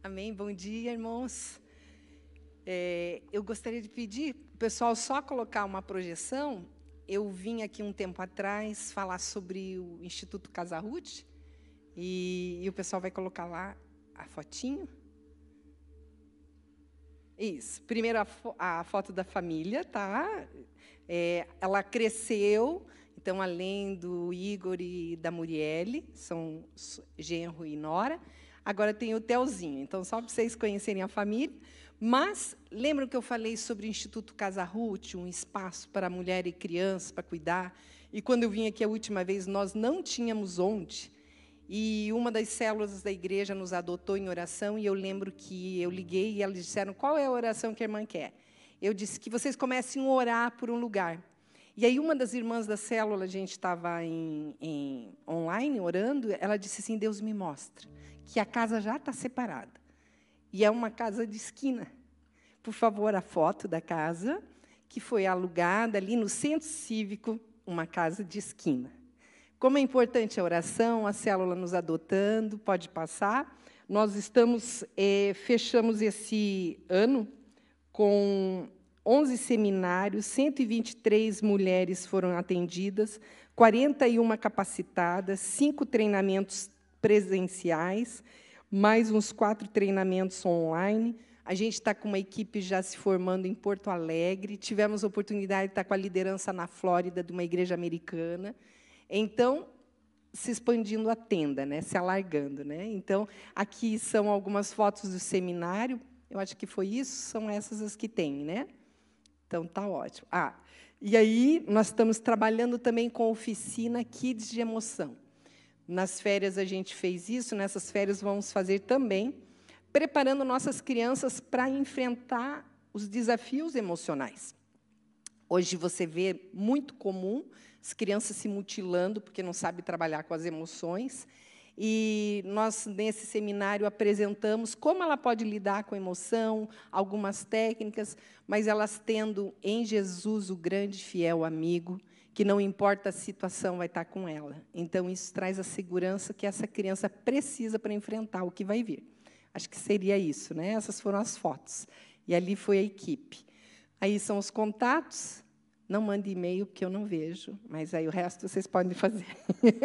Amém. Bom dia, irmãos. É, eu gostaria de pedir pessoal só colocar uma projeção. Eu vim aqui um tempo atrás falar sobre o Instituto Casa Ruth, e, e o pessoal vai colocar lá a fotinho. Isso. Primeiro a, fo a foto da família, tá? É, ela cresceu, então além do Igor e da Murielle, são genro e nora. Agora tem o Telzinho. Então só para vocês conhecerem a família. Mas lembram que eu falei sobre o Instituto Casa Ruth, um espaço para mulher e criança para cuidar. E quando eu vim aqui a última vez, nós não tínhamos onde. E uma das células da igreja nos adotou em oração, e eu lembro que eu liguei e elas disseram: qual é a oração que a irmã quer? Eu disse que vocês comecem a orar por um lugar. E aí, uma das irmãs da célula, a gente estava em, em, online orando, ela disse assim: Deus me mostra que a casa já está separada. E é uma casa de esquina. Por favor, a foto da casa, que foi alugada ali no centro cívico, uma casa de esquina. Como é importante a oração, a célula nos adotando, pode passar. Nós estamos, eh, fechamos esse ano com 11 seminários, 123 mulheres foram atendidas, 41 capacitadas, cinco treinamentos presenciais, mais uns quatro treinamentos online. A gente está com uma equipe já se formando em Porto Alegre. Tivemos a oportunidade de estar com a liderança na Flórida, de uma igreja americana. Então, se expandindo a tenda, né? se alargando. Né? Então, aqui são algumas fotos do seminário. Eu acho que foi isso, são essas as que tem, né? Então, tá ótimo. Ah, e aí, nós estamos trabalhando também com oficina Kids de Emoção. Nas férias a gente fez isso, nessas férias vamos fazer também, preparando nossas crianças para enfrentar os desafios emocionais. Hoje você vê muito comum as crianças se mutilando porque não sabem trabalhar com as emoções. E nós, nesse seminário, apresentamos como ela pode lidar com emoção, algumas técnicas, mas elas tendo em Jesus o grande fiel amigo, que não importa a situação, vai estar com ela. Então, isso traz a segurança que essa criança precisa para enfrentar o que vai vir. Acho que seria isso, né? Essas foram as fotos. E ali foi a equipe. Aí são os contatos, não mande e-mail, porque eu não vejo, mas aí o resto vocês podem fazer.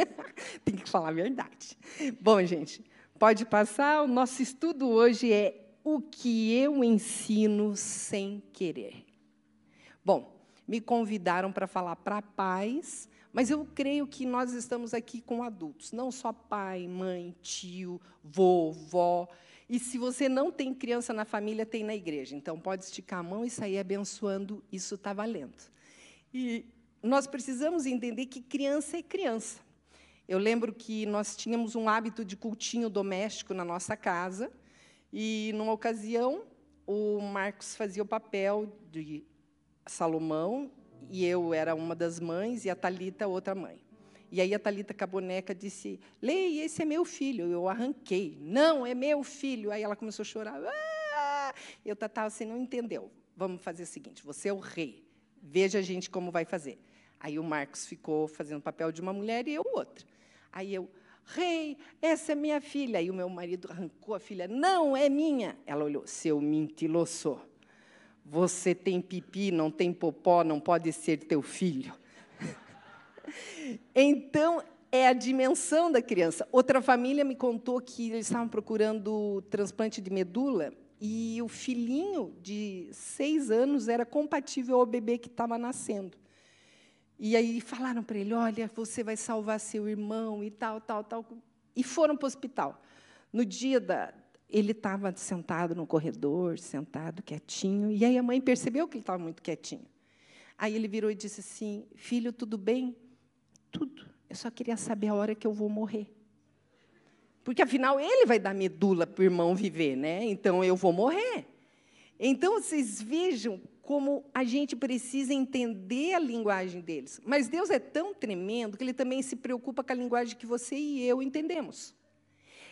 Tem que falar a verdade. Bom, gente, pode passar. O nosso estudo hoje é o que eu ensino sem querer. Bom, me convidaram para falar para pais, mas eu creio que nós estamos aqui com adultos, não só pai, mãe, tio, vovó. E se você não tem criança na família, tem na igreja. Então, pode esticar a mão e sair abençoando, isso está valendo. E nós precisamos entender que criança é criança. Eu lembro que nós tínhamos um hábito de cultinho doméstico na nossa casa, e, numa ocasião, o Marcos fazia o papel de Salomão, e eu era uma das mães, e a Talita outra mãe. E aí a Talita com a boneca disse: Lei, esse é meu filho. Eu arranquei. Não, é meu filho. Aí ela começou a chorar. Ah! Eu tava assim, não entendeu. Vamos fazer o seguinte: você é o rei. Veja a gente como vai fazer. Aí o Marcos ficou fazendo papel de uma mulher e eu outra. Aí eu, rei, essa é minha filha. Aí o meu marido arrancou a filha. Não, é minha. Ela olhou, seu mentiroso. Você tem pipi, não tem popó, não pode ser teu filho. então, é a dimensão da criança. Outra família me contou que eles estavam procurando transplante de medula e o filhinho de seis anos era compatível ao bebê que estava nascendo. E aí falaram para ele: olha, você vai salvar seu irmão e tal, tal, tal. E foram para o hospital. No dia da. Ele estava sentado no corredor, sentado, quietinho. E aí a mãe percebeu que ele estava muito quietinho. Aí ele virou e disse assim: Filho, tudo bem? Tudo. Eu só queria saber a hora que eu vou morrer. Porque, afinal, ele vai dar medula para o irmão viver, né? então eu vou morrer. Então, vocês vejam como a gente precisa entender a linguagem deles. Mas Deus é tão tremendo que ele também se preocupa com a linguagem que você e eu entendemos.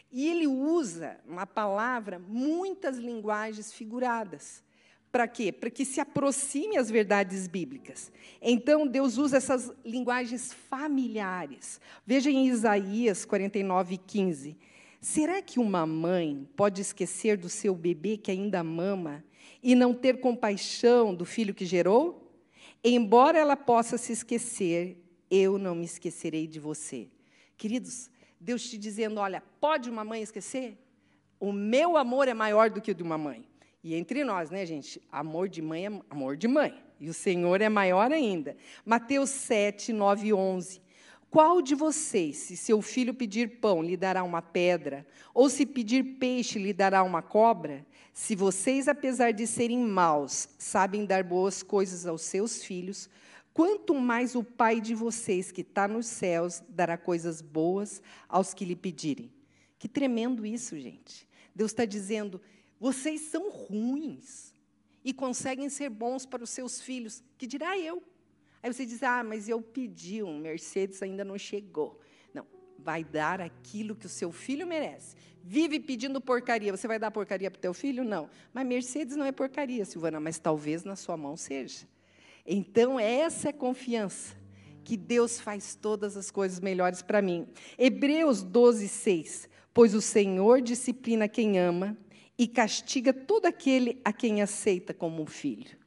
E ele usa, uma palavra, muitas linguagens figuradas. Para quê? Para que se aproxime as verdades bíblicas. Então, Deus usa essas linguagens familiares. Veja em Isaías 49, 15. Será que uma mãe pode esquecer do seu bebê que ainda mama e não ter compaixão do filho que gerou? Embora ela possa se esquecer, eu não me esquecerei de você. Queridos, Deus te dizendo: olha, pode uma mãe esquecer? O meu amor é maior do que o de uma mãe. E entre nós, né, gente? Amor de mãe é amor de mãe. E o Senhor é maior ainda. Mateus 7, 9 e 11. Qual de vocês, se seu filho pedir pão, lhe dará uma pedra? Ou se pedir peixe, lhe dará uma cobra? Se vocês, apesar de serem maus, sabem dar boas coisas aos seus filhos, quanto mais o Pai de vocês, que está nos céus, dará coisas boas aos que lhe pedirem. Que tremendo isso, gente. Deus está dizendo: vocês são ruins e conseguem ser bons para os seus filhos, que dirá eu. Aí você diz: ah, mas eu pedi um Mercedes, ainda não chegou. Não, vai dar aquilo que o seu filho merece. Vive pedindo porcaria. Você vai dar porcaria para o teu filho? Não. Mas Mercedes não é porcaria, Silvana, mas talvez na sua mão seja. Então, essa é a confiança que Deus faz todas as coisas melhores para mim. Hebreus 12, 6. Pois o Senhor disciplina quem ama e castiga todo aquele a quem aceita como um filho.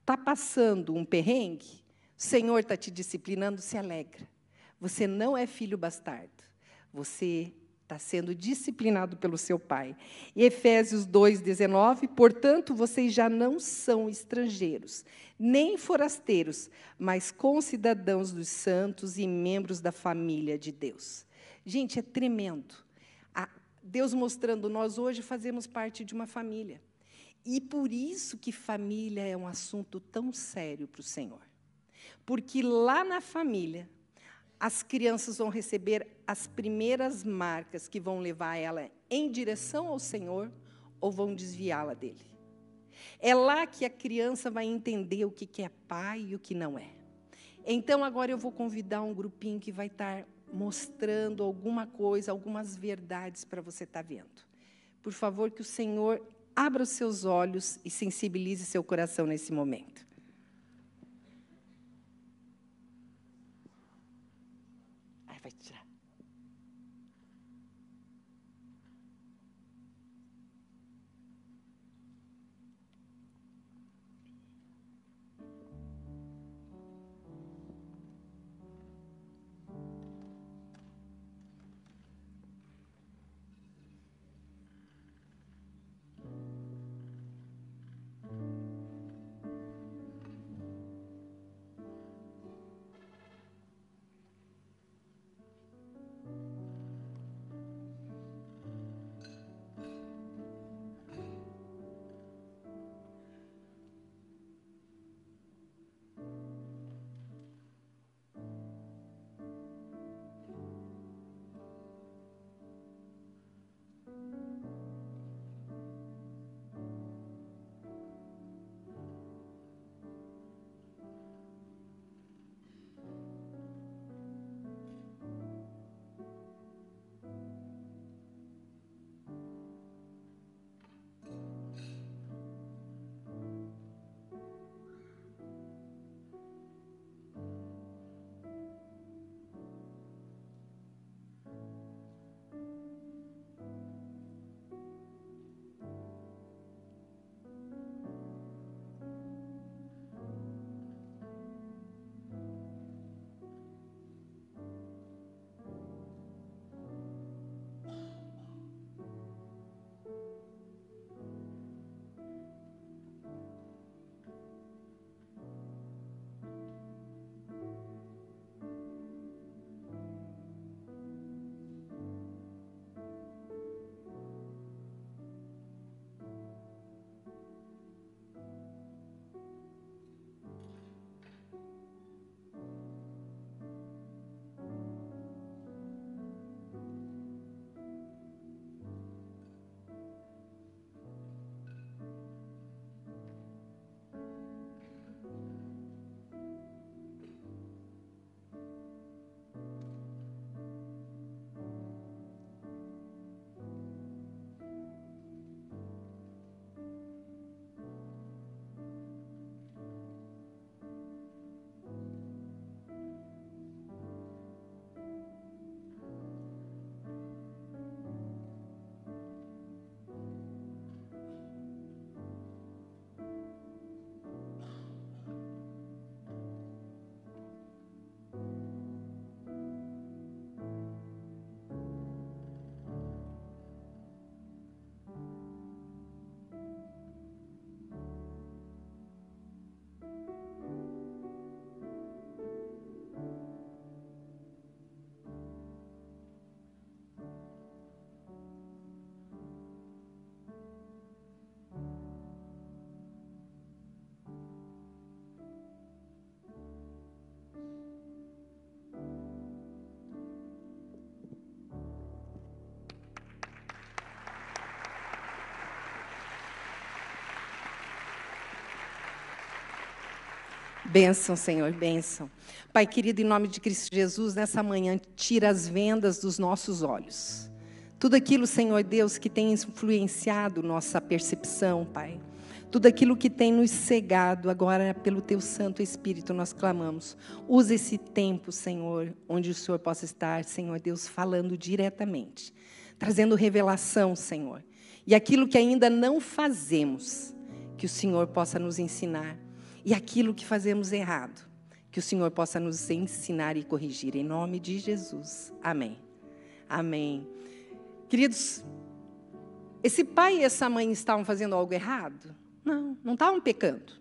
Está passando um perrengue? O Senhor está te disciplinando, se alegra. Você não é filho bastardo. Você está sendo disciplinado pelo seu pai. E Efésios 2,19, portanto, vocês já não são estrangeiros, nem forasteiros, mas concidadãos dos santos e membros da família de Deus. Gente, é tremendo. Deus mostrando, nós hoje fazemos parte de uma família. E por isso que família é um assunto tão sério para o Senhor. Porque lá na família, as crianças vão receber as primeiras marcas que vão levar ela em direção ao Senhor ou vão desviá-la dele. É lá que a criança vai entender o que é pai e o que não é. Então, agora eu vou convidar um grupinho que vai estar mostrando alguma coisa, algumas verdades para você estar vendo. Por favor, que o Senhor abra os seus olhos e sensibilize seu coração nesse momento. Bênção, Senhor, bênção. Pai querido, em nome de Cristo Jesus, nessa manhã, tira as vendas dos nossos olhos. Tudo aquilo, Senhor Deus, que tem influenciado nossa percepção, Pai. Tudo aquilo que tem nos cegado, agora pelo Teu Santo Espírito nós clamamos. Use esse tempo, Senhor, onde o Senhor possa estar, Senhor Deus, falando diretamente, trazendo revelação, Senhor. E aquilo que ainda não fazemos, que o Senhor possa nos ensinar. E aquilo que fazemos errado, que o Senhor possa nos ensinar e corrigir. Em nome de Jesus. Amém. Amém. Queridos, esse pai e essa mãe estavam fazendo algo errado? Não, não estavam pecando.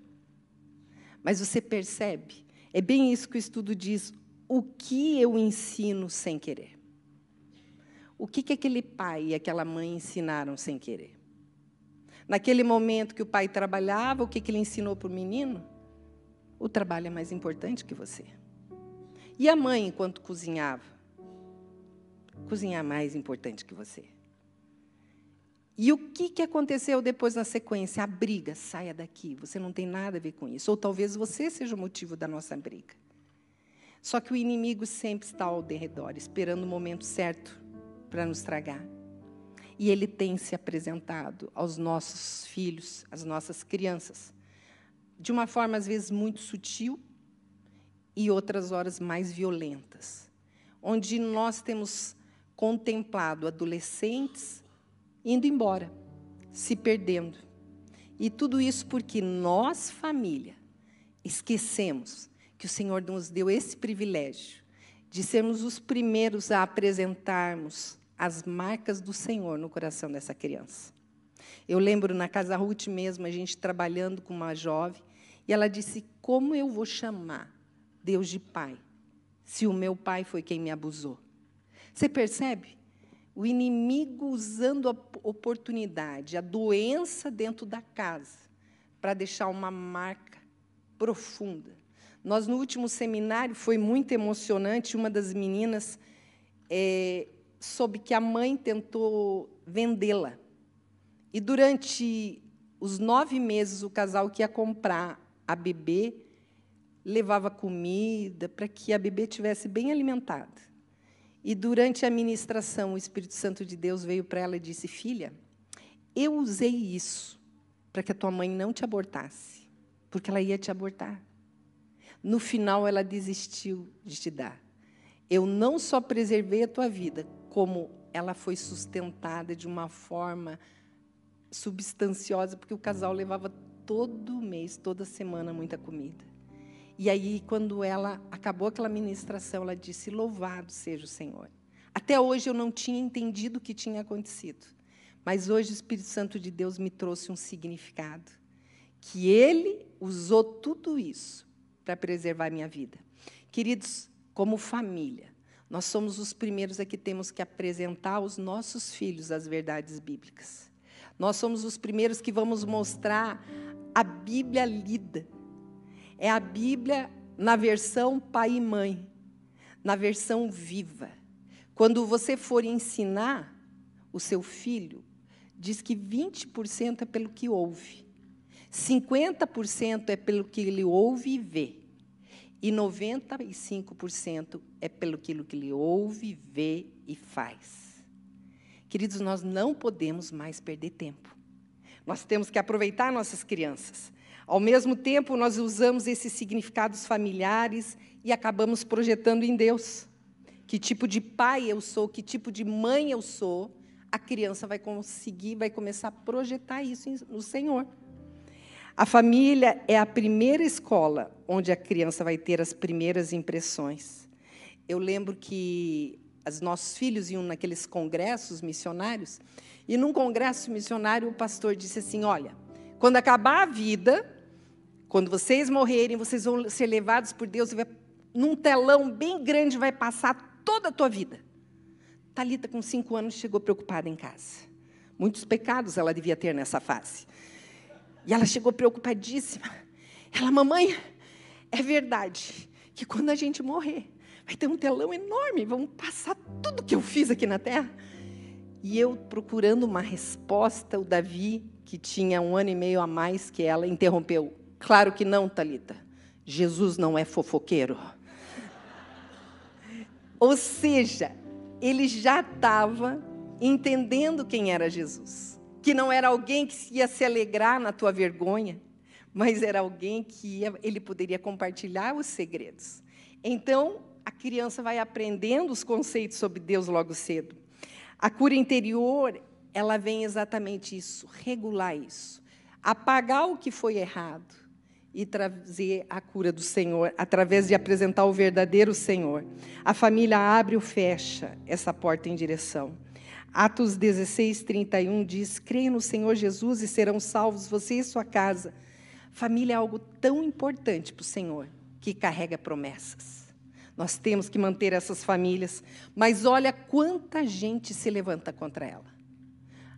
Mas você percebe, é bem isso que o estudo diz, o que eu ensino sem querer. O que, que aquele pai e aquela mãe ensinaram sem querer? Naquele momento que o pai trabalhava, o que, que ele ensinou para o menino? O trabalho é mais importante que você. E a mãe, enquanto cozinhava? Cozinhar mais importante que você. E o que, que aconteceu depois na sequência? A briga, saia daqui, você não tem nada a ver com isso. Ou talvez você seja o motivo da nossa briga. Só que o inimigo sempre está ao derredor, esperando o momento certo para nos tragar. E ele tem se apresentado aos nossos filhos, às nossas crianças, de uma forma às vezes muito sutil e outras horas mais violentas, onde nós temos contemplado adolescentes indo embora, se perdendo. E tudo isso porque nós, família, esquecemos que o Senhor nos deu esse privilégio de sermos os primeiros a apresentarmos as marcas do Senhor no coração dessa criança. Eu lembro na Casa Ruth mesmo, a gente trabalhando com uma jovem, e ela disse: Como eu vou chamar Deus de Pai, se o meu pai foi quem me abusou? Você percebe? O inimigo usando a oportunidade, a doença dentro da casa, para deixar uma marca profunda. Nós, no último seminário, foi muito emocionante. Uma das meninas é, soube que a mãe tentou vendê-la. E durante os nove meses, o casal que ia comprar a bebê levava comida para que a bebê tivesse bem alimentada. E durante a ministração, o Espírito Santo de Deus veio para ela e disse: Filha, eu usei isso para que a tua mãe não te abortasse, porque ela ia te abortar. No final, ela desistiu de te dar. Eu não só preservei a tua vida, como ela foi sustentada de uma forma substanciosa, porque o casal levava todo mês, toda semana, muita comida. E aí, quando ela acabou aquela ministração, ela disse: Louvado seja o Senhor. Até hoje eu não tinha entendido o que tinha acontecido, mas hoje o Espírito Santo de Deus me trouxe um significado. Que ele usou tudo isso para preservar minha vida. Queridos, como família, nós somos os primeiros a que temos que apresentar aos nossos filhos as verdades bíblicas. Nós somos os primeiros que vamos mostrar a Bíblia lida. É a Bíblia na versão pai e mãe, na versão viva. Quando você for ensinar o seu filho, diz que 20% é pelo que ouve, 50% é pelo que ele ouve e vê, e 95% é pelo que ele ouve, vê e faz. Queridos, nós não podemos mais perder tempo. Nós temos que aproveitar nossas crianças. Ao mesmo tempo, nós usamos esses significados familiares e acabamos projetando em Deus. Que tipo de pai eu sou, que tipo de mãe eu sou, a criança vai conseguir, vai começar a projetar isso no Senhor. A família é a primeira escola onde a criança vai ter as primeiras impressões. Eu lembro que os nossos filhos iam naqueles congressos missionários e num congresso missionário, o pastor disse assim: Olha, quando acabar a vida, quando vocês morrerem, vocês vão ser levados por Deus, vai, num telão bem grande vai passar toda a tua vida. Talita, com cinco anos, chegou preocupada em casa. Muitos pecados ela devia ter nessa fase. E ela chegou preocupadíssima. Ela, mamãe, é verdade que quando a gente morrer, vai ter um telão enorme, vamos passar tudo que eu fiz aqui na terra. E eu procurando uma resposta, o Davi, que tinha um ano e meio a mais que ela, interrompeu. Claro que não, Talita. Jesus não é fofoqueiro. Ou seja, ele já estava entendendo quem era Jesus. Que não era alguém que ia se alegrar na tua vergonha, mas era alguém que ia, ele poderia compartilhar os segredos. Então, a criança vai aprendendo os conceitos sobre Deus logo cedo. A cura interior, ela vem exatamente isso, regular isso, apagar o que foi errado e trazer a cura do Senhor através de apresentar o verdadeiro Senhor. A família abre ou fecha essa porta em direção. Atos 16, 31 diz: Creia no Senhor Jesus e serão salvos você e sua casa. Família é algo tão importante para o Senhor que carrega promessas. Nós temos que manter essas famílias, mas olha quanta gente se levanta contra ela.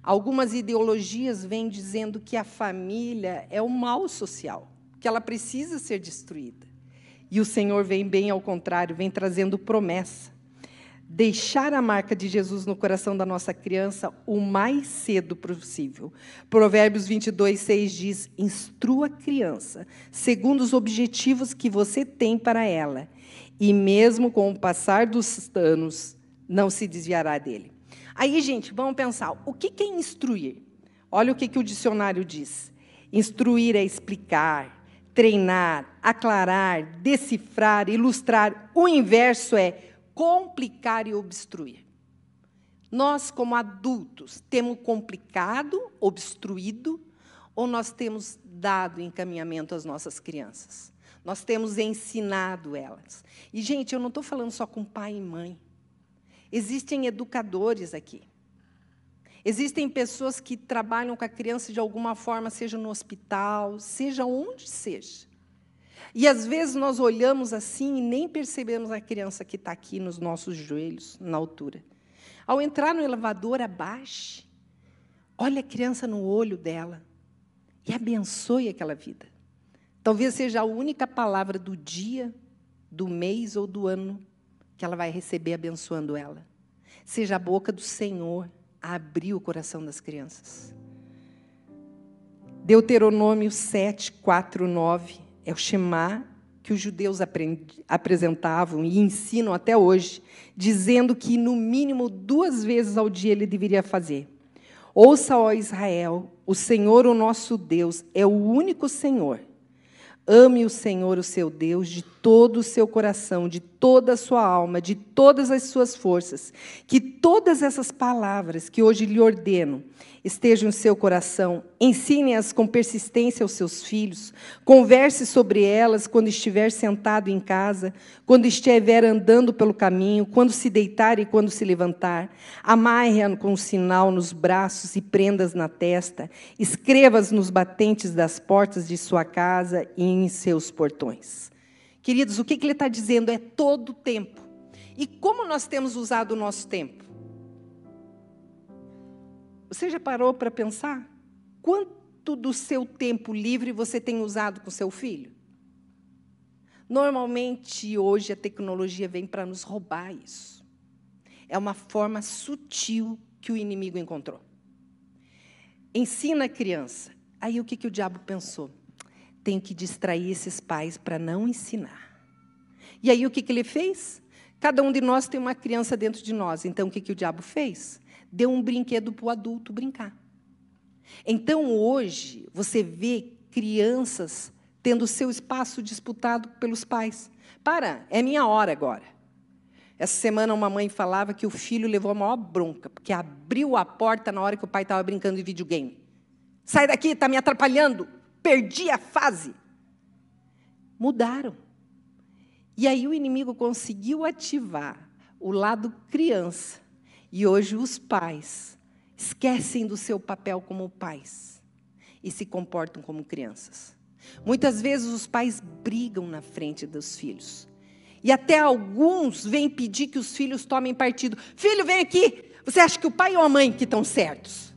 Algumas ideologias vêm dizendo que a família é o mal social, que ela precisa ser destruída. E o Senhor vem bem ao contrário, vem trazendo promessa. Deixar a marca de Jesus no coração da nossa criança o mais cedo possível. Provérbios 22, 6 diz: Instrua a criança segundo os objetivos que você tem para ela, e mesmo com o passar dos anos, não se desviará dele. Aí, gente, vamos pensar: o que é instruir? Olha o que, que o dicionário diz: instruir é explicar, treinar, aclarar, decifrar, ilustrar. O inverso é complicar e obstruir. Nós, como adultos, temos complicado, obstruído, ou nós temos dado encaminhamento às nossas crianças? Nós temos ensinado elas. E, gente, eu não estou falando só com pai e mãe. Existem educadores aqui. Existem pessoas que trabalham com a criança de alguma forma, seja no hospital, seja onde seja. E às vezes nós olhamos assim e nem percebemos a criança que está aqui nos nossos joelhos, na altura. Ao entrar no elevador, abaixe, olhe a criança no olho dela e abençoe aquela vida. Talvez seja a única palavra do dia, do mês ou do ano que ela vai receber abençoando ela. Seja a boca do Senhor a abrir o coração das crianças. Deuteronômio 7, 4, 9 é o Shema que os judeus apresentavam e ensinam até hoje, dizendo que no mínimo duas vezes ao dia ele deveria fazer. Ouça, ó Israel, o Senhor, o nosso Deus, é o único Senhor. Ame o Senhor, o seu Deus, de todo o seu coração, de toda a sua alma, de todas as suas forças. Que todas essas palavras que hoje lhe ordeno estejam em seu coração. Ensine-as com persistência aos seus filhos. Converse sobre elas quando estiver sentado em casa, quando estiver andando pelo caminho, quando se deitar e quando se levantar. Amarre-a com um sinal nos braços e prendas na testa. Escreva-as nos batentes das portas de sua casa e em seus portões. Queridos, o que ele está dizendo é todo o tempo. E como nós temos usado o nosso tempo? Você já parou para pensar? Quanto do seu tempo livre você tem usado com seu filho? Normalmente, hoje, a tecnologia vem para nos roubar isso. É uma forma sutil que o inimigo encontrou. Ensina a criança. Aí o que, que o diabo pensou? Tem que distrair esses pais para não ensinar. E aí o que, que ele fez? Cada um de nós tem uma criança dentro de nós. Então o que, que o diabo fez? deu um brinquedo para o adulto brincar. Então, hoje, você vê crianças tendo seu espaço disputado pelos pais. Para, é minha hora agora. Essa semana, uma mãe falava que o filho levou a maior bronca, porque abriu a porta na hora que o pai estava brincando de videogame. Sai daqui, está me atrapalhando. Perdi a fase. Mudaram. E aí o inimigo conseguiu ativar o lado criança e hoje os pais esquecem do seu papel como pais e se comportam como crianças. Muitas vezes os pais brigam na frente dos filhos. E até alguns vêm pedir que os filhos tomem partido. Filho, vem aqui. Você acha que o pai ou a mãe que estão certos?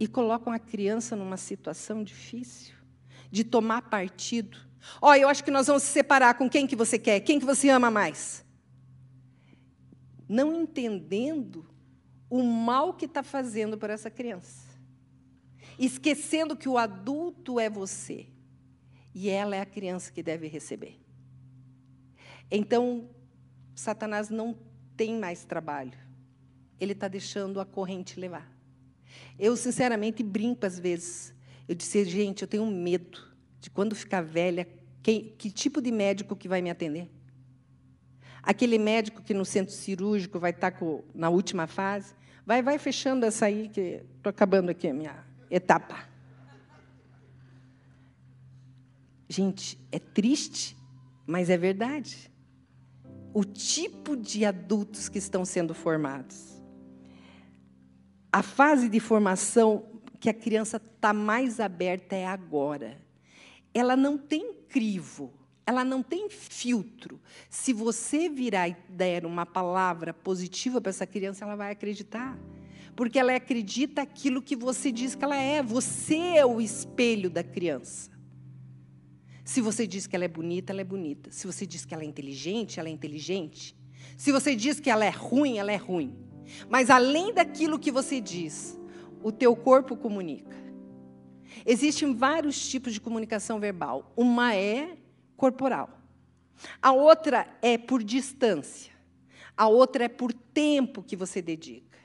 E colocam a criança numa situação difícil de tomar partido. Ó, oh, eu acho que nós vamos se separar com quem que você quer, quem que você ama mais não entendendo o mal que está fazendo para essa criança. Esquecendo que o adulto é você. e ela é a criança que deve receber. Então, Satanás não tem mais trabalho. Ele está deixando a corrente levar. Eu, sinceramente, brinco às vezes. Eu disse, gente, eu tenho medo de quando ficar velha, que, que tipo de médico que vai me atender? Aquele médico que no centro cirúrgico vai estar com, na última fase, vai, vai fechando essa aí, que estou acabando aqui a minha etapa. Gente, é triste, mas é verdade. O tipo de adultos que estão sendo formados. A fase de formação que a criança está mais aberta é agora. Ela não tem crivo, ela não tem filtro. Se você virar e der uma palavra positiva para essa criança, ela vai acreditar. Porque ela acredita aquilo que você diz que ela é. Você é o espelho da criança. Se você diz que ela é bonita, ela é bonita. Se você diz que ela é inteligente, ela é inteligente. Se você diz que ela é ruim, ela é ruim. Mas além daquilo que você diz, o teu corpo comunica. Existem vários tipos de comunicação verbal. Uma é corporal. A outra é por distância. A outra é por tempo que você dedica.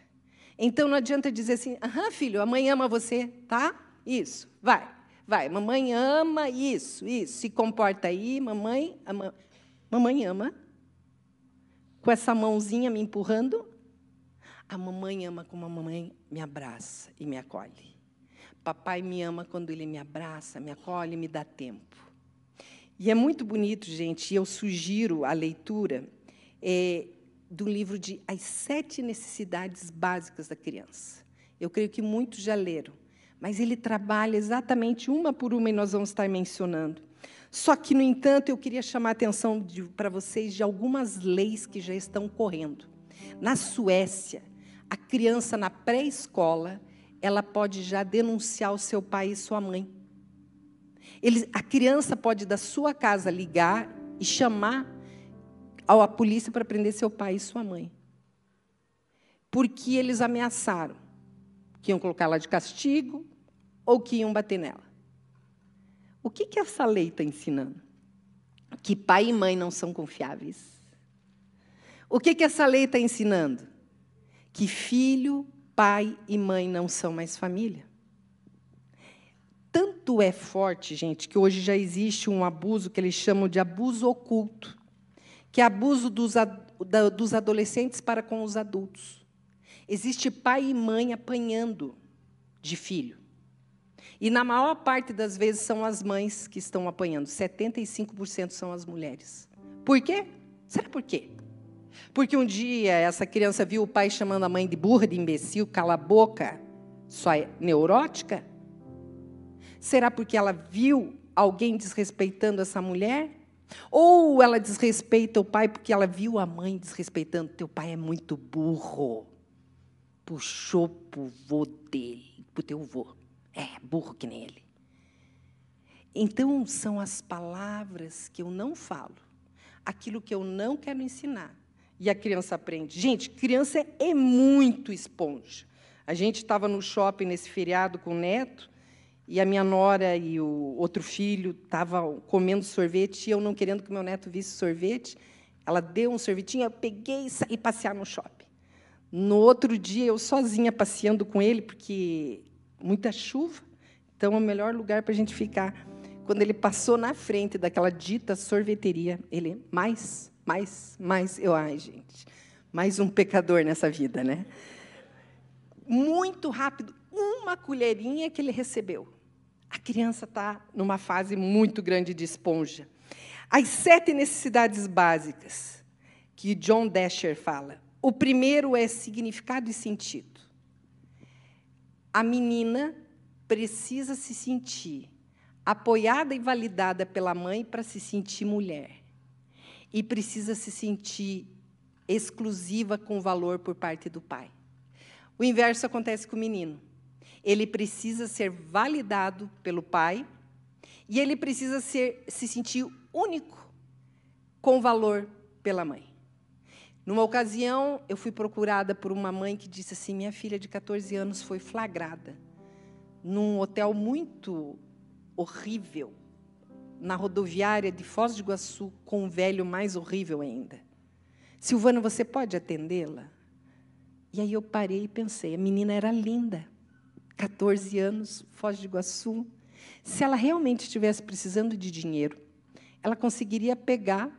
Então não adianta dizer assim: "Aham, filho, a mãe ama você, tá? Isso, vai. Vai, mamãe ama isso, isso. Se comporta aí, mamãe, ama, mamãe ama. Com essa mãozinha me empurrando, a mamãe ama como a mamãe me abraça e me acolhe. Papai me ama quando ele me abraça, me acolhe e me dá tempo. E é muito bonito, gente, e eu sugiro a leitura é, do livro de As Sete Necessidades Básicas da Criança. Eu creio que muitos já leram, mas ele trabalha exatamente uma por uma e nós vamos estar mencionando. Só que, no entanto, eu queria chamar a atenção para vocês de algumas leis que já estão correndo. Na Suécia, a criança na pré-escola, ela pode já denunciar o seu pai e sua mãe. Ele, a criança pode da sua casa ligar e chamar a polícia para prender seu pai e sua mãe. Porque eles ameaçaram que iam colocar ela de castigo ou que iam bater nela. O que, que essa lei está ensinando? Que pai e mãe não são confiáveis. O que, que essa lei está ensinando? Que filho, pai e mãe não são mais família. Tanto é forte, gente, que hoje já existe um abuso que eles chamam de abuso oculto, que é abuso dos, dos adolescentes para com os adultos. Existe pai e mãe apanhando de filho. E na maior parte das vezes são as mães que estão apanhando, 75% são as mulheres. Por quê? Será por quê? Porque um dia essa criança viu o pai chamando a mãe de burra, de imbecil, cala a boca, só é neurótica? Será porque ela viu alguém desrespeitando essa mulher? Ou ela desrespeita o pai porque ela viu a mãe desrespeitando? Teu pai é muito burro. Puxou para o vô dele, para o teu vô. É, burro que nem ele. Então, são as palavras que eu não falo, aquilo que eu não quero ensinar. E a criança aprende. Gente, criança é muito esponja. A gente estava no shopping nesse feriado com o neto, e a minha nora e o outro filho estavam comendo sorvete, e eu não querendo que meu neto visse sorvete. Ela deu um sorvetinho, eu peguei e saí passear no shopping. No outro dia, eu sozinha passeando com ele, porque muita chuva, então é o melhor lugar para a gente ficar. Quando ele passou na frente daquela dita sorveteria, ele, mais, mais, mais, eu, ai, gente, mais um pecador nessa vida, né? Muito rápido, uma colherinha que ele recebeu. A criança está numa fase muito grande de esponja. As sete necessidades básicas que John Dasher fala. O primeiro é significado e sentido. A menina precisa se sentir apoiada e validada pela mãe para se sentir mulher. E precisa se sentir exclusiva com valor por parte do pai. O inverso acontece com o menino. Ele precisa ser validado pelo pai e ele precisa ser, se sentir único com valor pela mãe. Numa ocasião, eu fui procurada por uma mãe que disse assim: minha filha de 14 anos foi flagrada num hotel muito horrível, na rodoviária de Foz do Iguaçu com um velho mais horrível ainda. Silvana, você pode atendê-la? E aí eu parei e pensei, a menina era linda, 14 anos, Foz do Iguaçu. Se ela realmente estivesse precisando de dinheiro, ela conseguiria pegar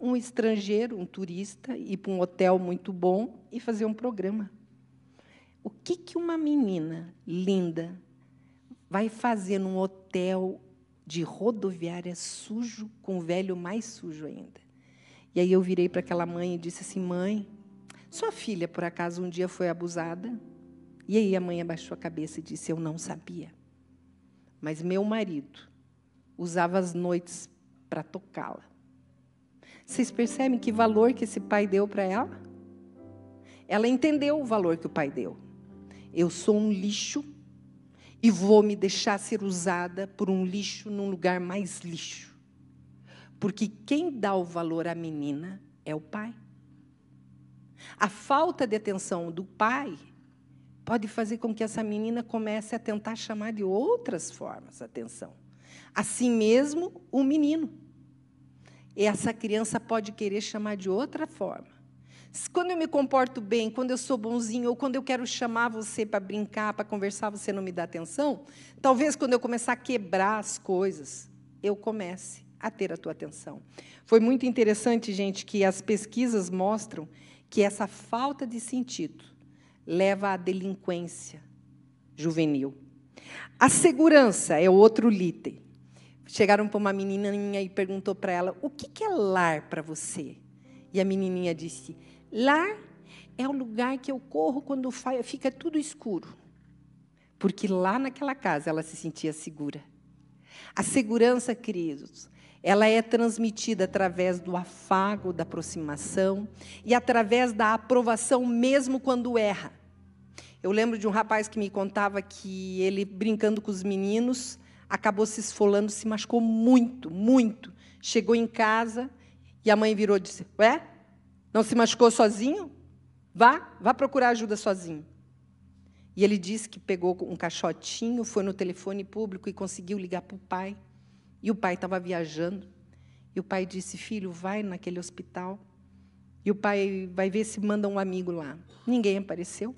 um estrangeiro, um turista, ir para um hotel muito bom e fazer um programa. O que, que uma menina linda vai fazer num hotel de rodoviária sujo com o velho mais sujo ainda? E aí eu virei para aquela mãe e disse assim: Mãe, sua filha por acaso um dia foi abusada? E aí a mãe abaixou a cabeça e disse: Eu não sabia. Mas meu marido usava as noites para tocá-la. Vocês percebem que valor que esse pai deu para ela? Ela entendeu o valor que o pai deu. Eu sou um lixo e vou me deixar ser usada por um lixo num lugar mais lixo. Porque quem dá o valor à menina é o pai. A falta de atenção do pai pode fazer com que essa menina comece a tentar chamar de outras formas a atenção. Assim mesmo, o menino essa criança pode querer chamar de outra forma. Quando eu me comporto bem, quando eu sou bonzinho, ou quando eu quero chamar você para brincar, para conversar, você não me dá atenção, talvez quando eu começar a quebrar as coisas, eu comece a ter a tua atenção. Foi muito interessante, gente, que as pesquisas mostram que essa falta de sentido leva à delinquência juvenil. A segurança é outro item. Chegaram para uma menininha e perguntou para ela: "O que é lar para você?" E a menininha disse: "Lar é o lugar que eu corro quando fica tudo escuro." Porque lá naquela casa ela se sentia segura. A segurança, queridos, ela é transmitida através do afago, da aproximação e através da aprovação mesmo quando erra. Eu lembro de um rapaz que me contava que ele brincando com os meninos, acabou se esfolando, se machucou muito, muito. Chegou em casa e a mãe virou e disse: Ué, não se machucou sozinho? Vá, vá procurar ajuda sozinho. E ele disse que pegou um caixotinho, foi no telefone público e conseguiu ligar para o pai. E o pai estava viajando. E o pai disse: Filho, vai naquele hospital. E o pai vai ver se manda um amigo lá. Ninguém apareceu.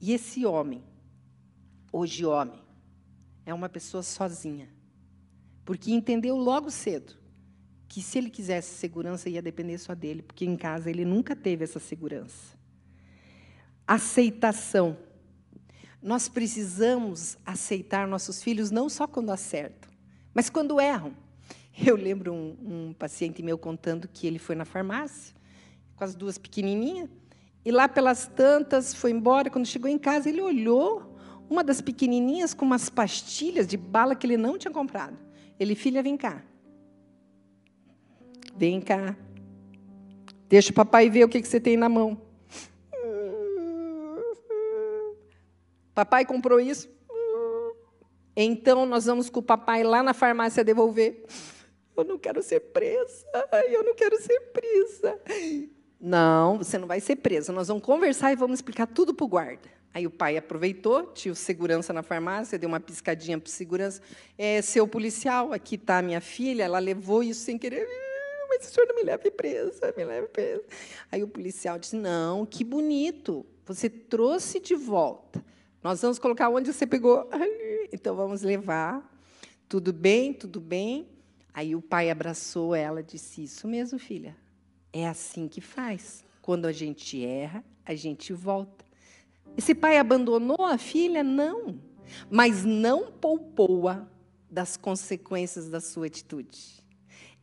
E esse homem, hoje homem, é uma pessoa sozinha. Porque entendeu logo cedo que se ele quisesse segurança ia depender só dele, porque em casa ele nunca teve essa segurança. Aceitação. Nós precisamos aceitar nossos filhos não só quando acertam, mas quando erram. Eu lembro um, um paciente meu contando que ele foi na farmácia com as duas pequenininhas e lá pelas tantas foi embora. Quando chegou em casa, ele olhou uma das pequenininhas com umas pastilhas de bala que ele não tinha comprado. Ele, filha, vem cá. Vem cá. Deixa o papai ver o que, que você tem na mão. Papai comprou isso. Então nós vamos com o papai lá na farmácia devolver. Eu não quero ser presa. Eu não quero ser presa. Não, você não vai ser presa. Nós vamos conversar e vamos explicar tudo para o guarda. Aí o pai aproveitou, tinha o segurança na farmácia, deu uma piscadinha para o segurança. É, seu policial, aqui está a minha filha, ela levou isso sem querer. O senhor não me leve presa, me leve presa. Aí o policial disse: Não, que bonito, você trouxe de volta. Nós vamos colocar onde você pegou. Então vamos levar. Tudo bem, tudo bem. Aí o pai abraçou ela e disse: Isso mesmo, filha. É assim que faz. Quando a gente erra, a gente volta. Esse pai abandonou a filha? Não. Mas não poupou-a das consequências da sua atitude.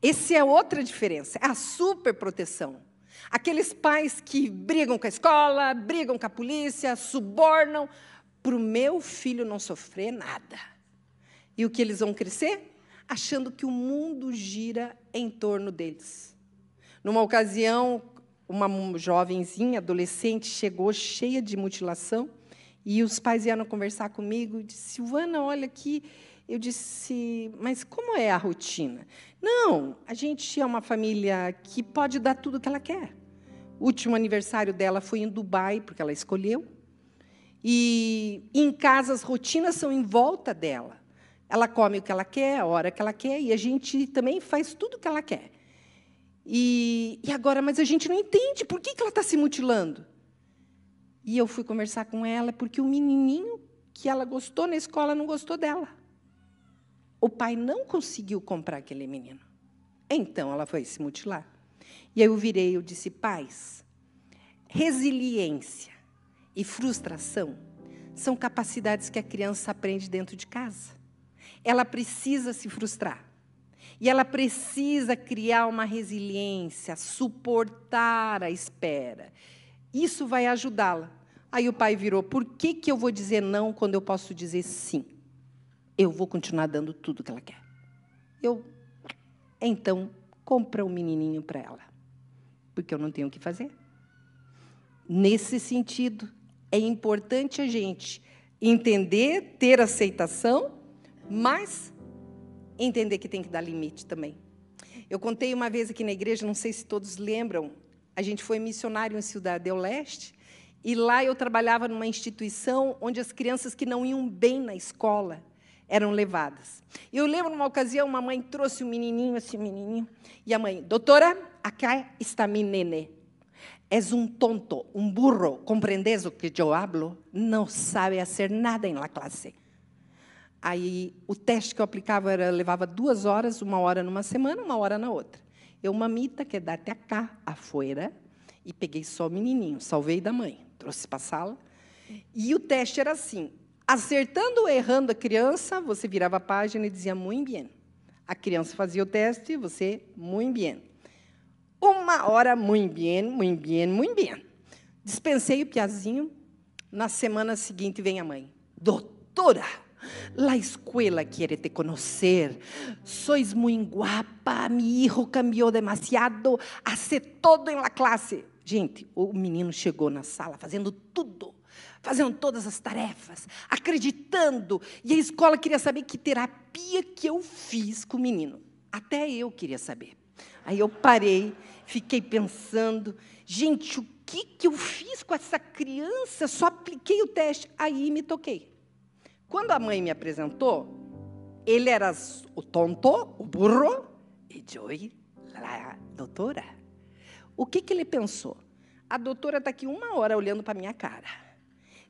Essa é outra diferença, é a superproteção. Aqueles pais que brigam com a escola, brigam com a polícia, subornam, para o meu filho não sofrer nada. E o que eles vão crescer? Achando que o mundo gira em torno deles. Numa ocasião, uma jovenzinha, adolescente, chegou cheia de mutilação e os pais vieram conversar comigo. Disse, Silvana, olha aqui. Eu disse, mas como é a rotina? Não, a gente é uma família que pode dar tudo o que ela quer. O último aniversário dela foi em Dubai, porque ela escolheu. E em casa as rotinas são em volta dela. Ela come o que ela quer, a hora que ela quer, e a gente também faz tudo o que ela quer. E, e agora, mas a gente não entende por que, que ela está se mutilando. E eu fui conversar com ela porque o menininho que ela gostou na escola não gostou dela. O pai não conseguiu comprar aquele menino. Então ela foi se mutilar. E aí eu virei, eu disse, pais, resiliência e frustração são capacidades que a criança aprende dentro de casa. Ela precisa se frustrar. E ela precisa criar uma resiliência, suportar a espera. Isso vai ajudá-la. Aí o pai virou: por que, que eu vou dizer não quando eu posso dizer sim? Eu vou continuar dando tudo que ela quer. Eu, então, compra o um menininho para ela, porque eu não tenho o que fazer. Nesse sentido, é importante a gente entender, ter aceitação, mas entender que tem que dar limite também. Eu contei uma vez aqui na igreja, não sei se todos lembram, a gente foi missionário em Cidade del Leste, e lá eu trabalhava numa instituição onde as crianças que não iam bem na escola eram levadas. Eu lembro numa ocasião, uma mãe trouxe um menininho, um menininho, e a mãe, doutora, acá está mi nene. És um tonto, um burro, compreendes o que eu hablo? Não sabe fazer nada na classe. Aí o teste que eu aplicava era, levava duas horas, uma hora numa semana, uma hora na outra. Eu, mamita, que dá até cá, afuera, e peguei só o menininho, salvei da mãe, trouxe para a sala. E o teste era assim: acertando ou errando a criança, você virava a página e dizia muito bem. A criança fazia o teste, você muito bem. Uma hora, muito bem, muito bem, muito bem. Dispensei o piazinho. Na semana seguinte vem a mãe. Doutora, a escola quer te conhecer. Sois muito guapa. Mi hijo cambiou demasiado. Hace todo em la classe. Gente, o menino chegou na sala fazendo tudo fazendo todas as tarefas, acreditando. E a escola queria saber que terapia que eu fiz com o menino. Até eu queria saber. Aí eu parei, fiquei pensando, gente, o que, que eu fiz com essa criança? Só apliquei o teste. Aí me toquei. Quando a mãe me apresentou, ele era o tonto, o burro, e Joy, a doutora. O que, que ele pensou? A doutora está aqui uma hora olhando para minha cara,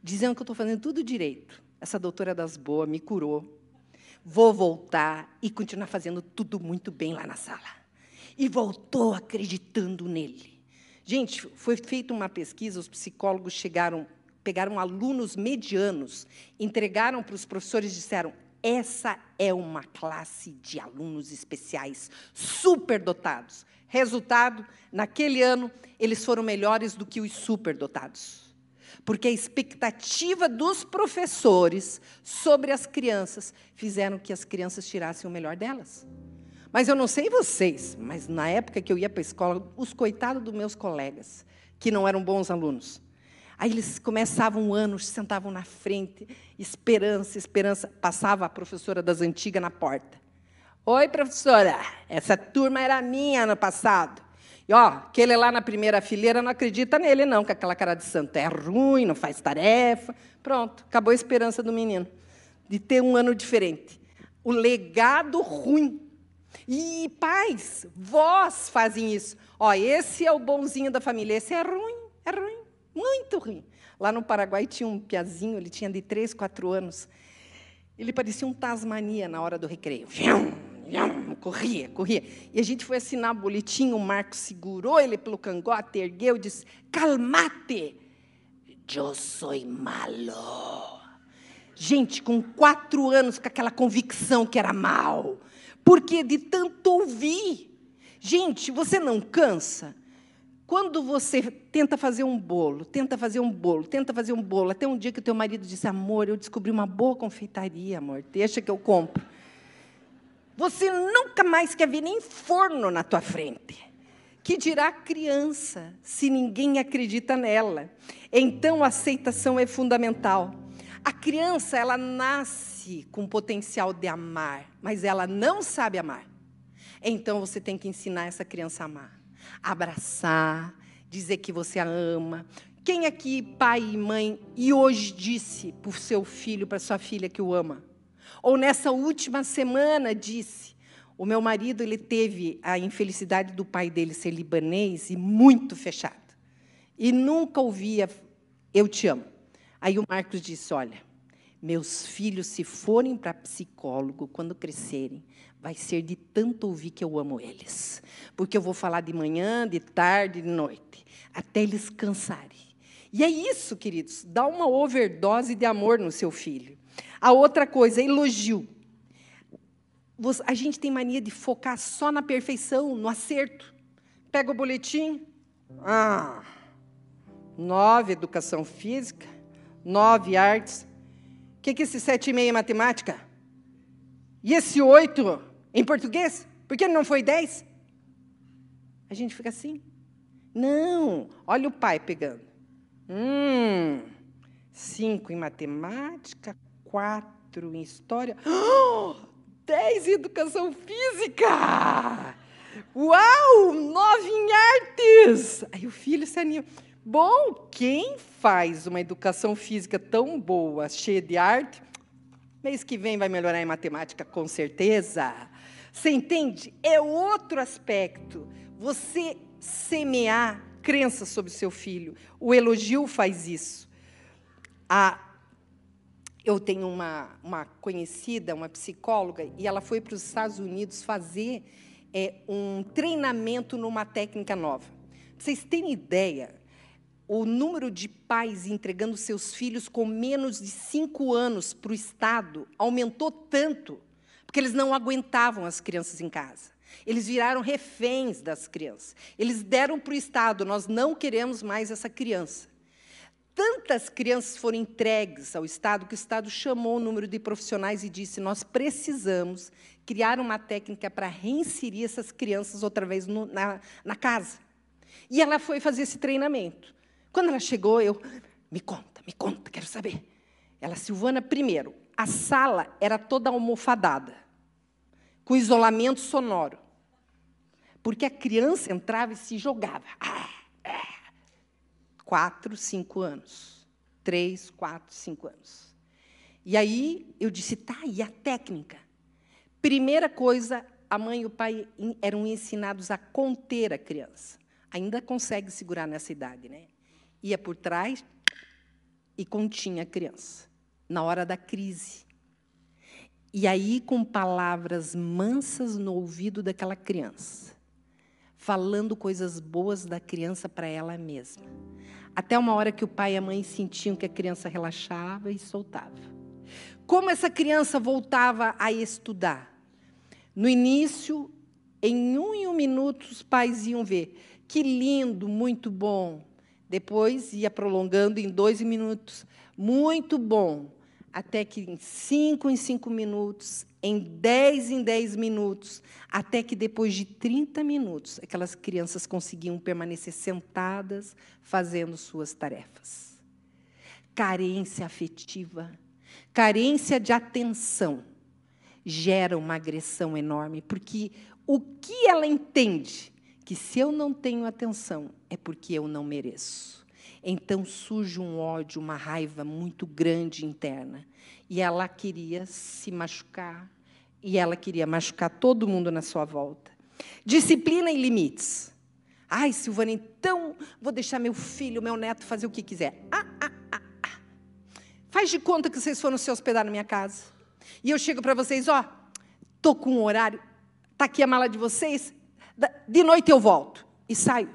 dizendo que eu estou fazendo tudo direito. Essa doutora das boas me curou. Vou voltar e continuar fazendo tudo muito bem lá na sala e voltou acreditando nele. Gente, foi feita uma pesquisa, os psicólogos chegaram, pegaram alunos medianos, entregaram para os professores e disseram: essa é uma classe de alunos especiais, superdotados. Resultado, naquele ano, eles foram melhores do que os superdotados. Porque a expectativa dos professores sobre as crianças fizeram que as crianças tirassem o melhor delas. Mas eu não sei vocês, mas na época que eu ia para a escola, os coitados dos meus colegas, que não eram bons alunos, aí eles começavam o ano, sentavam na frente, esperança, esperança. Passava a professora das antigas na porta. Oi, professora, essa turma era minha ano passado. E ó, aquele lá na primeira fileira não acredita nele, não, com aquela cara de santo. É ruim, não faz tarefa. Pronto, acabou a esperança do menino de ter um ano diferente. O legado ruim e pais, vós fazem isso. Ó, esse é o bonzinho da família, esse é ruim, é ruim, muito ruim. Lá no Paraguai tinha um piazinho, ele tinha de três, quatro anos. Ele parecia um Tasmania na hora do recreio. Corria, corria. E a gente foi assinar o boletim, o Marcos segurou ele pelo cangote, ergueu e disse: Calmate, eu sou malo. Gente, com quatro anos, com aquela convicção que era mal porque de tanto ouvir. Gente, você não cansa? Quando você tenta fazer um bolo, tenta fazer um bolo, tenta fazer um bolo, até um dia que o teu marido disse, amor, eu descobri uma boa confeitaria, amor, deixa que eu compro. Você nunca mais quer ver nem forno na tua frente. Que dirá criança, se ninguém acredita nela? Então, a aceitação é fundamental. A criança, ela nasce com potencial de amar, mas ela não sabe amar. Então você tem que ensinar essa criança a amar. Abraçar, dizer que você a ama. Quem aqui, pai e mãe, e hoje disse para o seu filho, para sua filha que o ama? Ou nessa última semana disse: o meu marido ele teve a infelicidade do pai dele ser libanês e muito fechado. E nunca ouvia eu te amo. Aí o Marcos disse: Olha, meus filhos, se forem para psicólogo quando crescerem, vai ser de tanto ouvir que eu amo eles. Porque eu vou falar de manhã, de tarde, de noite, até eles cansarem. E é isso, queridos, dá uma overdose de amor no seu filho. A outra coisa, elogio. A gente tem mania de focar só na perfeição, no acerto. Pega o boletim. Ah, nove educação física, nove artes. O que, que é esse sete e meia matemática? E esse oito em português? Por que não foi dez? A gente fica assim. Não, olha o pai pegando. Hum, cinco em matemática, quatro em história, oh, dez em educação física. Uau, nove em artes. Aí o filho se anima. Bom, quem faz uma educação física tão boa, cheia de arte, mês que vem vai melhorar em matemática, com certeza. Você entende? É outro aspecto. Você semear crença sobre seu filho. O elogio faz isso. A, eu tenho uma, uma conhecida, uma psicóloga, e ela foi para os Estados Unidos fazer é, um treinamento numa técnica nova. Vocês terem ideia, o número de pais entregando seus filhos com menos de cinco anos para o Estado aumentou tanto, porque eles não aguentavam as crianças em casa. Eles viraram reféns das crianças. Eles deram para o Estado: nós não queremos mais essa criança. Tantas crianças foram entregues ao Estado que o Estado chamou o número de profissionais e disse: nós precisamos criar uma técnica para reinserir essas crianças outra vez no, na, na casa. E ela foi fazer esse treinamento. Quando ela chegou, eu, me conta, me conta, quero saber. Ela, Silvana, primeiro, a sala era toda almofadada, com isolamento sonoro. Porque a criança entrava e se jogava. Ah. Quatro, cinco anos. Três, quatro, cinco anos. E aí eu disse, tá, e a técnica? Primeira coisa, a mãe e o pai eram ensinados a conter a criança. Ainda consegue segurar nessa idade, né? ia por trás e continha a criança, na hora da crise. E aí, com palavras mansas no ouvido daquela criança, falando coisas boas da criança para ela mesma. Até uma hora que o pai e a mãe sentiam que a criança relaxava e soltava. Como essa criança voltava a estudar? No início, em um em um minuto, os pais iam ver. Que lindo, muito bom. Depois ia prolongando em dois minutos. Muito bom. Até que em cinco em cinco minutos, em dez em dez minutos, até que depois de 30 minutos, aquelas crianças conseguiam permanecer sentadas fazendo suas tarefas. Carência afetiva, carência de atenção, gera uma agressão enorme, porque o que ela entende que se eu não tenho atenção é porque eu não mereço. Então surge um ódio, uma raiva muito grande interna. E ela queria se machucar, e ela queria machucar todo mundo na sua volta. Disciplina e limites. Ai, Silvana, então vou deixar meu filho, meu neto fazer o que quiser. Ah, ah, ah, ah. Faz de conta que vocês foram se hospedar na minha casa. E eu chego para vocês, ó, tô com um horário, tá aqui a mala de vocês, de noite eu volto e saio.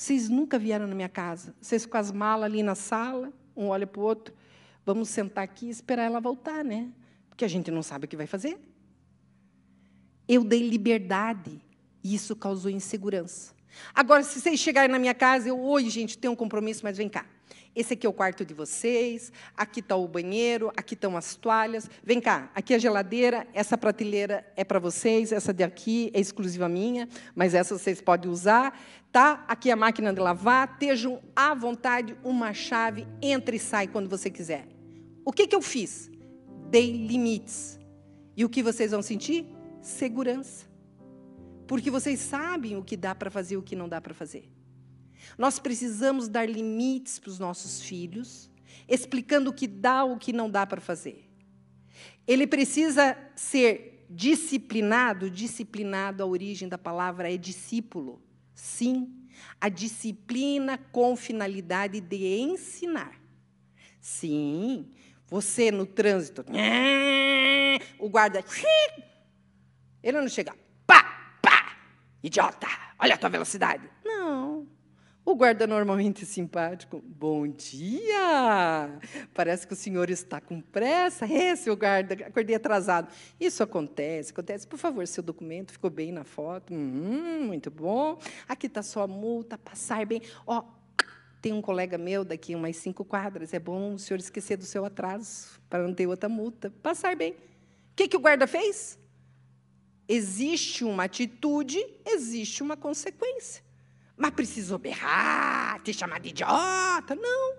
Vocês nunca vieram na minha casa. Vocês com as malas ali na sala, um olha para o outro. Vamos sentar aqui e esperar ela voltar, né? Porque a gente não sabe o que vai fazer. Eu dei liberdade e isso causou insegurança. Agora, se vocês chegarem na minha casa, eu, oi, gente, tenho um compromisso, mas vem cá. Esse aqui é o quarto de vocês, aqui está o banheiro, aqui estão as toalhas. Vem cá, aqui é a geladeira, essa prateleira é para vocês, essa daqui é exclusiva minha, mas essa vocês podem usar. Tá? Aqui é a máquina de lavar, estejam à vontade, uma chave, entra e sai quando você quiser. O que, que eu fiz? Dei limites. E o que vocês vão sentir? Segurança. Porque vocês sabem o que dá para fazer e o que não dá para fazer. Nós precisamos dar limites para os nossos filhos, explicando o que dá o que não dá para fazer. Ele precisa ser disciplinado. Disciplinado, a origem da palavra é discípulo. Sim, a disciplina com finalidade de ensinar. Sim, você no trânsito, o guarda, ele não chega, pá, pá, idiota, olha a tua velocidade. O guarda normalmente simpático. Bom dia! Parece que o senhor está com pressa. É, seu guarda, acordei atrasado. Isso acontece, acontece. Por favor, seu documento ficou bem na foto. Hum, muito bom. Aqui está sua multa, passar bem. Ó, tem um colega meu daqui umas cinco quadras. É bom o senhor esquecer do seu atraso para não ter outra multa. Passar bem. O que, que o guarda fez? Existe uma atitude, existe uma consequência. Mas precisou berrar, te chamar de idiota. Não.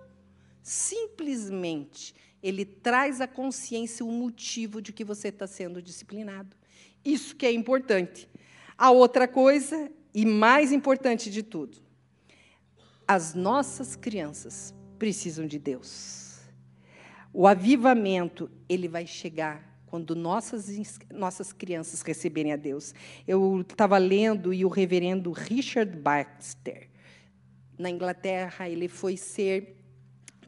Simplesmente, ele traz à consciência o motivo de que você está sendo disciplinado. Isso que é importante. A outra coisa, e mais importante de tudo, as nossas crianças precisam de Deus. O avivamento, ele vai chegar quando nossas, nossas crianças receberem a Deus. Eu estava lendo e o reverendo Richard Baxter, na Inglaterra, ele foi ser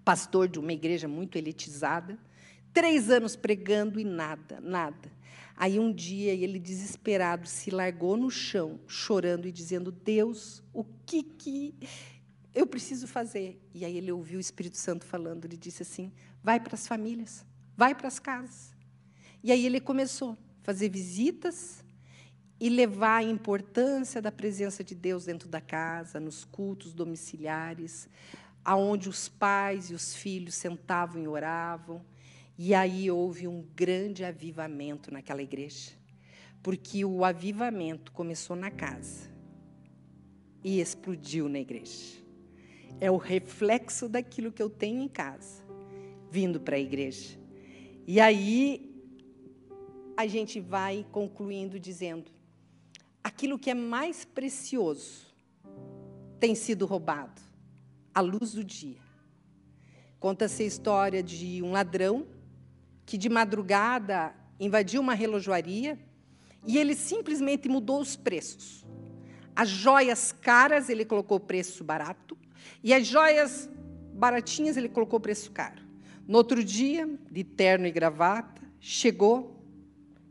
pastor de uma igreja muito elitizada, três anos pregando e nada, nada. Aí um dia ele desesperado se largou no chão, chorando e dizendo: Deus, o que que eu preciso fazer? E aí ele ouviu o Espírito Santo falando, ele disse assim: vai para as famílias, vai para as casas. E aí ele começou a fazer visitas e levar a importância da presença de Deus dentro da casa, nos cultos domiciliares, aonde os pais e os filhos sentavam e oravam. E aí houve um grande avivamento naquela igreja, porque o avivamento começou na casa e explodiu na igreja. É o reflexo daquilo que eu tenho em casa, vindo para a igreja. E aí a gente vai concluindo dizendo: aquilo que é mais precioso tem sido roubado a luz do dia. Conta-se a história de um ladrão que de madrugada invadiu uma relojoaria e ele simplesmente mudou os preços. As joias caras ele colocou preço barato e as joias baratinhas ele colocou preço caro. No outro dia, de terno e gravata, chegou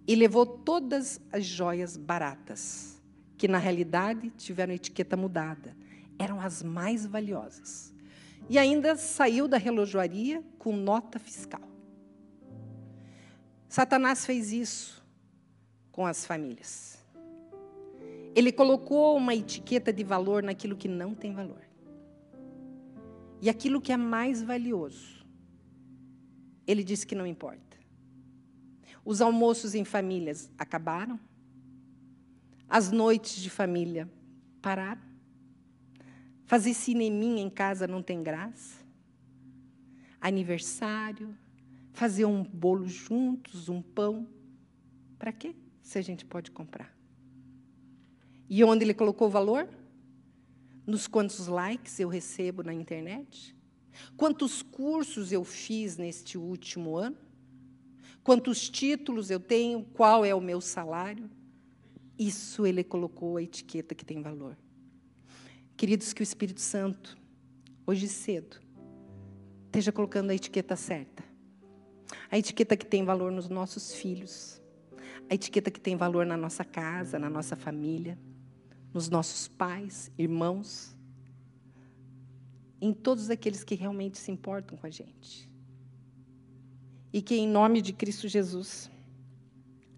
e levou todas as joias baratas, que na realidade tiveram etiqueta mudada. Eram as mais valiosas. E ainda saiu da relojoaria com nota fiscal. Satanás fez isso com as famílias. Ele colocou uma etiqueta de valor naquilo que não tem valor. E aquilo que é mais valioso, ele disse que não importa. Os almoços em famílias acabaram. As noites de família pararam. Fazer cineminha em casa não tem graça. Aniversário, fazer um bolo juntos, um pão. Para quê? Se a gente pode comprar. E onde ele colocou o valor? Nos quantos likes eu recebo na internet? Quantos cursos eu fiz neste último ano? Quantos títulos eu tenho, qual é o meu salário. Isso ele colocou a etiqueta que tem valor. Queridos, que o Espírito Santo, hoje cedo, esteja colocando a etiqueta certa. A etiqueta que tem valor nos nossos filhos. A etiqueta que tem valor na nossa casa, na nossa família, nos nossos pais, irmãos, em todos aqueles que realmente se importam com a gente e que, em nome de Cristo Jesus,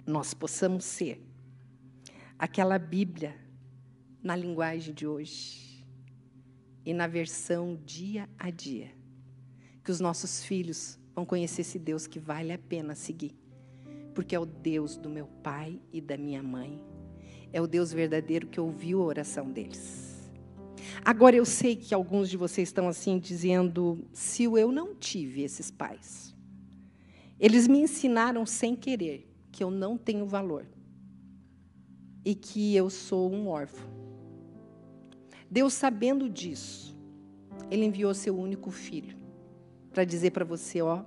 nós possamos ser aquela Bíblia na linguagem de hoje e na versão dia a dia, que os nossos filhos vão conhecer esse Deus que vale a pena seguir, porque é o Deus do meu pai e da minha mãe, é o Deus verdadeiro que ouviu a oração deles. Agora eu sei que alguns de vocês estão assim dizendo: se eu não tive esses pais, eles me ensinaram sem querer que eu não tenho valor e que eu sou um órfão. Deus, sabendo disso, Ele enviou seu único filho para dizer para você: ó,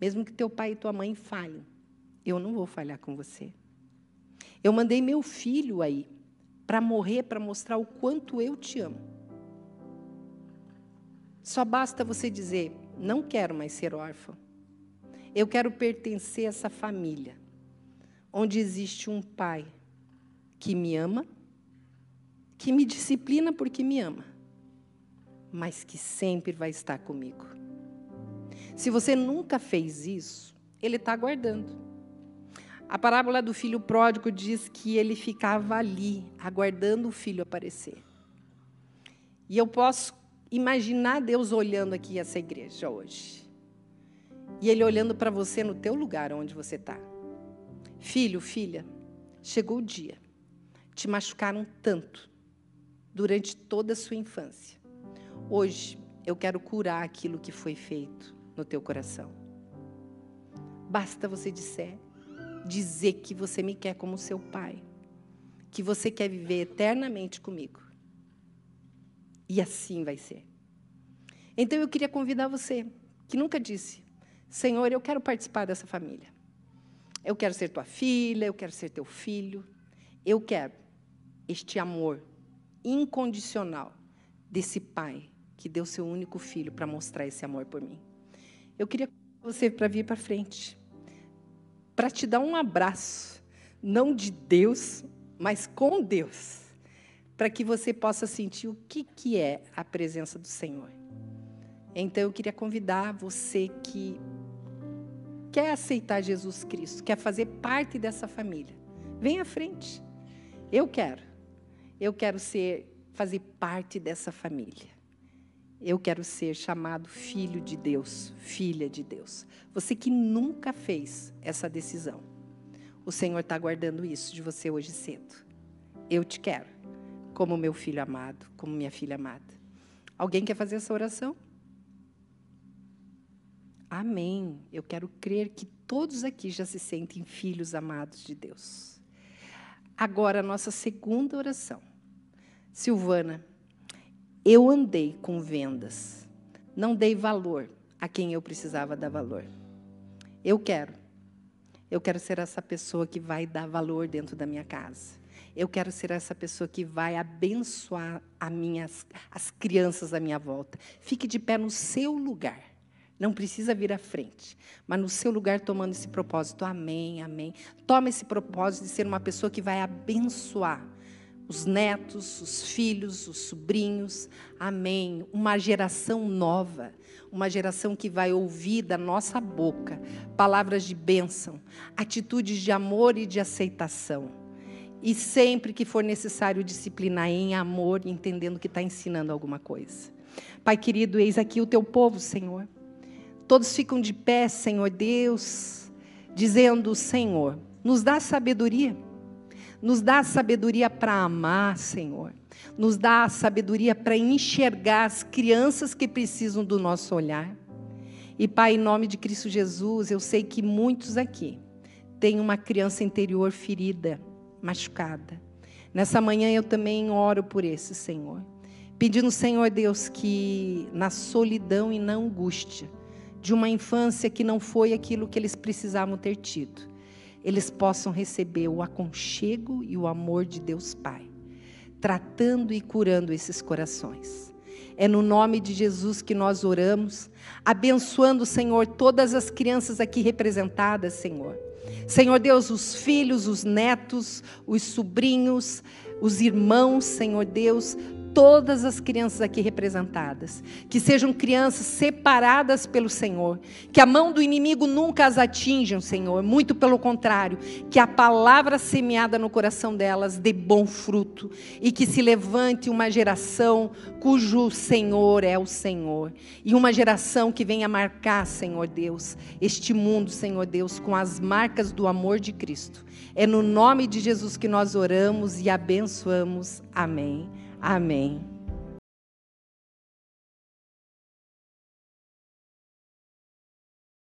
mesmo que teu pai e tua mãe falhem, eu não vou falhar com você. Eu mandei meu filho aí para morrer, para mostrar o quanto eu te amo. Só basta você dizer: não quero mais ser órfão. Eu quero pertencer a essa família, onde existe um pai que me ama, que me disciplina porque me ama, mas que sempre vai estar comigo. Se você nunca fez isso, ele está aguardando. A parábola do filho pródigo diz que ele ficava ali, aguardando o filho aparecer. E eu posso imaginar Deus olhando aqui essa igreja hoje. E Ele olhando para você no teu lugar onde você está. Filho, filha, chegou o dia. Te machucaram tanto durante toda a sua infância. Hoje eu quero curar aquilo que foi feito no teu coração. Basta você disser, dizer que você me quer como seu pai, que você quer viver eternamente comigo. E assim vai ser. Então eu queria convidar você, que nunca disse, Senhor, eu quero participar dessa família. Eu quero ser tua filha, eu quero ser teu filho. Eu quero este amor incondicional desse pai que deu seu único filho para mostrar esse amor por mim. Eu queria você para vir para frente, para te dar um abraço, não de Deus, mas com Deus, para que você possa sentir o que, que é a presença do Senhor. Então eu queria convidar você que quer aceitar Jesus Cristo, quer fazer parte dessa família, vem à frente. Eu quero. Eu quero ser fazer parte dessa família. Eu quero ser chamado filho de Deus, filha de Deus. Você que nunca fez essa decisão, o Senhor está guardando isso de você hoje cedo. Eu te quero, como meu filho amado, como minha filha amada. Alguém quer fazer essa oração? Amém. Eu quero crer que todos aqui já se sentem filhos amados de Deus. Agora, a nossa segunda oração. Silvana, eu andei com vendas, não dei valor a quem eu precisava dar valor. Eu quero. Eu quero ser essa pessoa que vai dar valor dentro da minha casa. Eu quero ser essa pessoa que vai abençoar a as crianças à minha volta. Fique de pé no seu lugar. Não precisa vir à frente, mas no seu lugar tomando esse propósito. Amém, amém. Toma esse propósito de ser uma pessoa que vai abençoar os netos, os filhos, os sobrinhos. Amém. Uma geração nova, uma geração que vai ouvir da nossa boca palavras de bênção, atitudes de amor e de aceitação. E sempre que for necessário disciplinar em amor, entendendo que está ensinando alguma coisa. Pai querido, eis aqui o teu povo, Senhor. Todos ficam de pé, Senhor Deus, dizendo: Senhor, nos dá sabedoria nos dá sabedoria para amar, Senhor. Nos dá sabedoria para enxergar as crianças que precisam do nosso olhar. E, Pai, em nome de Cristo Jesus, eu sei que muitos aqui têm uma criança interior ferida, machucada. Nessa manhã eu também oro por esse, Senhor. Pedindo, Senhor Deus, que na solidão e na angústia de uma infância que não foi aquilo que eles precisavam ter tido, eles possam receber o aconchego e o amor de Deus Pai, tratando e curando esses corações. É no nome de Jesus que nós oramos, abençoando, Senhor, todas as crianças aqui representadas, Senhor. Senhor Deus, os filhos, os netos, os sobrinhos, os irmãos, Senhor Deus, todas as crianças aqui representadas, que sejam crianças separadas pelo Senhor, que a mão do inimigo nunca as atinja, Senhor, muito pelo contrário, que a palavra semeada no coração delas dê bom fruto e que se levante uma geração cujo Senhor é o Senhor e uma geração que venha marcar, Senhor Deus, este mundo, Senhor Deus, com as marcas do amor de Cristo. É no nome de Jesus que nós oramos e abençoamos. Amém. Amém.